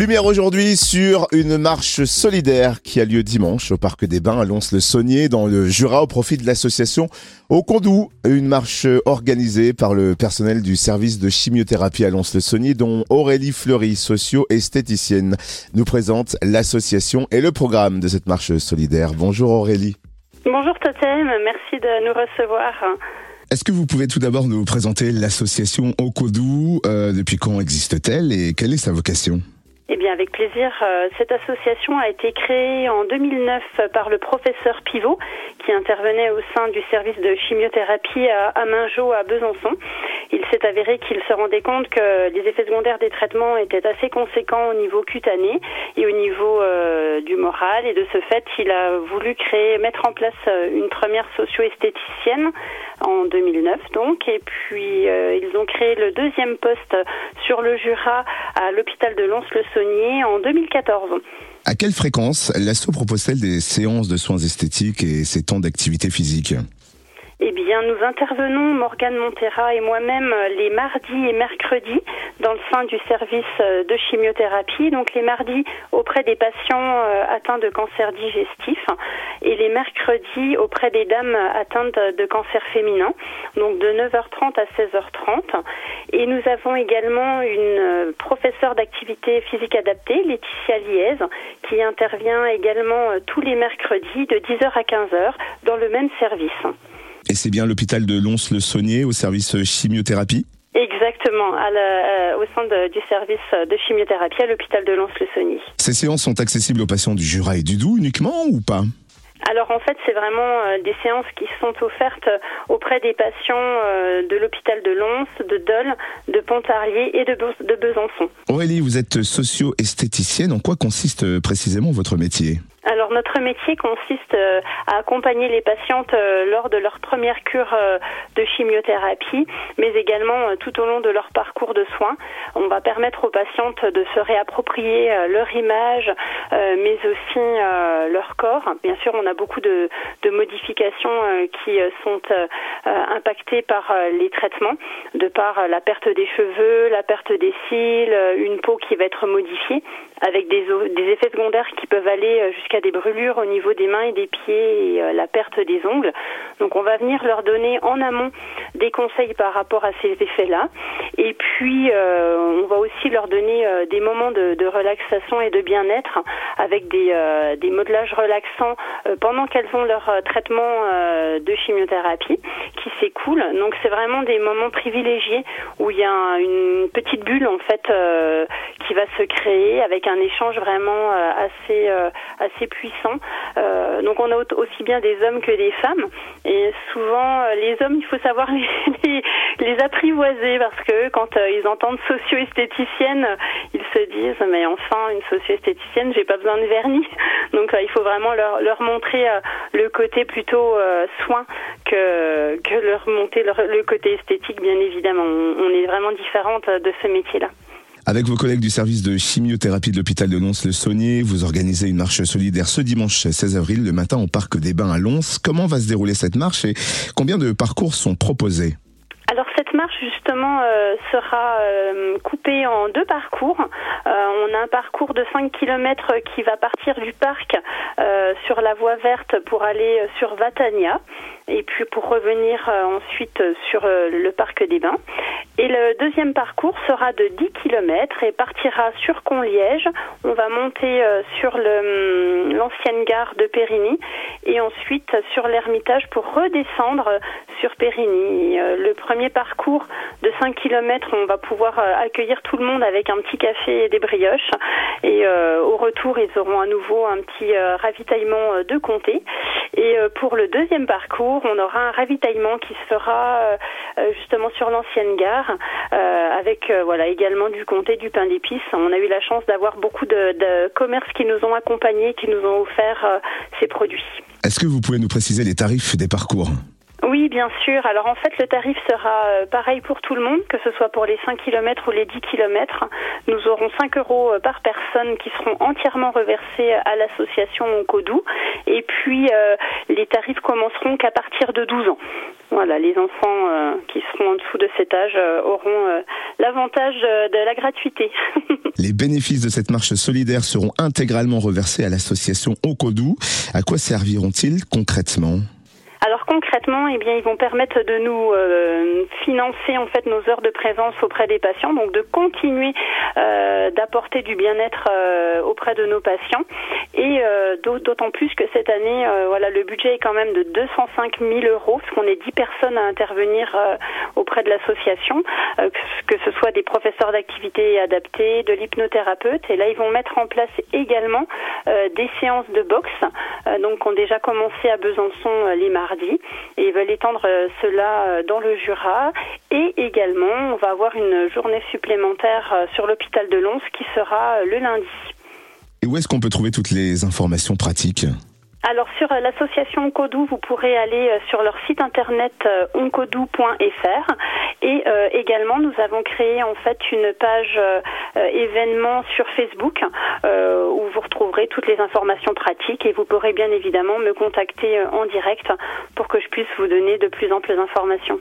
Lumière aujourd'hui sur une marche solidaire qui a lieu dimanche au Parc des Bains à Lons-le-Saunier dans le Jura au profit de l'association Au Condou. Une marche organisée par le personnel du service de chimiothérapie à Lons-le-Saunier dont Aurélie Fleury, socio-esthéticienne, nous présente l'association et le programme de cette marche solidaire. Bonjour Aurélie. Bonjour Totem, merci de nous recevoir. Est-ce que vous pouvez tout d'abord nous présenter l'association Au Condou euh, Depuis quand existe-t-elle et quelle est sa vocation? Eh bien, avec plaisir. Euh, cette association a été créée en 2009 par le professeur Pivot, qui intervenait au sein du service de chimiothérapie à, Mingeau, à Besançon. Il s'est avéré qu'il se rendait compte que les effets secondaires des traitements étaient assez conséquents au niveau cutané et au niveau euh, du moral. Et de ce fait, il a voulu créer, mettre en place euh, une première socio-esthéticienne en 2009 donc et puis ils ont créé le deuxième poste sur le Jura à l'hôpital de Lons-le-Saunier en 2014. À quelle fréquence l'ASSO propose-t-elle des séances de soins esthétiques et ses temps d'activité physique? Eh bien, nous intervenons, Morgane Montera et moi-même, les mardis et mercredis dans le sein du service euh, de chimiothérapie. Donc, les mardis auprès des patients euh, atteints de cancer digestif et les mercredis auprès des dames atteintes de cancer féminin. Donc, de 9h30 à 16h30. Et nous avons également une euh, professeure d'activité physique adaptée, Laetitia Liez, qui intervient également tous les mercredis de 10h à 15h dans le même service. Et c'est bien l'hôpital de Lons-le-Saunier au service chimiothérapie Exactement, euh, au sein du service de chimiothérapie à l'hôpital de Lons-le-Saunier. Ces séances sont accessibles aux patients du Jura et du Doubs uniquement ou pas? Alors en fait, c'est vraiment euh, des séances qui sont offertes auprès des patients euh, de l'hôpital de Lons, de Dole, de Pontarlier et de, de Besançon. Aurélie, vous êtes socio-esthéticienne. En quoi consiste précisément votre métier? Alors notre métier consiste euh, à accompagner les patientes euh, lors de leur première cure euh, de chimiothérapie, mais également tout au long de leur parcours de soins. On va permettre aux patientes de se réapproprier leur image, mais aussi leur corps. Bien sûr, on a beaucoup de, modifications qui sont impactées par les traitements, de par la perte des cheveux, la perte des cils, une peau qui va être modifiée, avec des, des effets secondaires qui peuvent aller jusqu'à des brûlures au niveau des mains et des pieds et euh, la perte des ongles. Donc on va venir leur donner en amont des conseils par rapport à ces effets-là. Et puis euh, on va aussi leur donner euh, des moments de, relaxation et de bien-être avec des, des modelages relaxants pendant qu'elles ont leur traitement de chimiothérapie qui s'écoule. Donc c'est vraiment des moments privilégiés où il y a une petite bulle en fait qui va se créer avec un échange vraiment assez assez puissant. Euh, donc on a aussi bien des hommes que des femmes. Et souvent, euh, les hommes, il faut savoir les, apprivoiser parce que quand euh, ils entendent socio-esthéticienne, ils se disent mais enfin une socio-esthéticienne, j'ai pas besoin de vernis. Donc il faut vraiment leur, leur montrer le côté plutôt soin que, leur montrer le côté esthétique, bien évidemment. on est vraiment différente de ce métier-là. Avec vos collègues du service de chimiothérapie de l'hôpital de Lons-le-Saunier, vous organisez une marche solidaire ce dimanche 16 avril, le matin au Parc des Bains à Lons. Comment va se dérouler cette marche et combien de parcours sont proposés? Cette marche justement euh, sera euh, coupée en deux parcours. Euh, on a un parcours de 5 km qui va partir du parc sur la voie verte pour aller sur Vatania et puis pour revenir ensuite sur le parc des Bains. Et le deuxième parcours sera de 10 km et partira sur Conliège. On va monter sur hum, l'ancienne gare de Périgny et ensuite sur l'Ermitage pour redescendre sur Périgny. Le premier parcours de 5 km, on va pouvoir euh, accueillir tout le monde avec un petit café et des brioches. Et au retour, ils auront à nouveau un petit ravitaillement de comté. Et pour le deuxième parcours, on aura un ravitaillement qui se fera justement sur l'ancienne gare euh, avec euh, voilà également du comté, du pain d'épices. On a eu la chance d'avoir beaucoup de, commerces qui nous ont accompagnés, qui nous ont offert euh, ces produits. Est-ce que vous pouvez nous préciser les tarifs des parcours? Oui, bien sûr. Alors en fait, le tarif sera euh, pareil pour tout le monde, que ce soit pour les 5 km ou les 10 km. Nous aurons 5 euros euh, par personne qui seront entièrement reversés à l'association Oncodou. Et puis, euh, les tarifs commenceront qu'à partir de 12 ans. Voilà, les enfants qui seront en dessous de cet âge auront l'avantage de la gratuité. les bénéfices de cette marche solidaire seront intégralement reversés à l'association Oncodou. À quoi serviront-ils concrètement? Alors concrètement, eh bien, ils vont permettre de nous euh, financer en fait nos heures de présence auprès des patients, donc de continuer euh, d'apporter du bien-être euh, auprès de nos patients, et d'autant plus que cette année, voilà, le budget est quand même de 205 000 euros, parce qu'on est 10 personnes à intervenir auprès de l'association, que ce soit des professeurs d'activité adaptées, de l'hypnothérapeute, et là ils vont mettre en place également des séances de boxe, donc ont déjà commencé à Besançon les mardis et ils veulent étendre euh, cela euh, dans le Jura. Et également, on va avoir une journée supplémentaire euh, sur l'hôpital de Lons qui sera le lundi. Et où est-ce qu'on peut trouver toutes les informations pratiques? Alors sur euh, l'association Oncodou, vous pourrez aller euh, sur leur site internet euh, oncodou.fr et également nous avons créé en fait une page événement sur Facebook où vous retrouverez toutes les informations pratiques et vous pourrez bien évidemment me contacter en direct pour que je puisse vous donner de plus amples informations.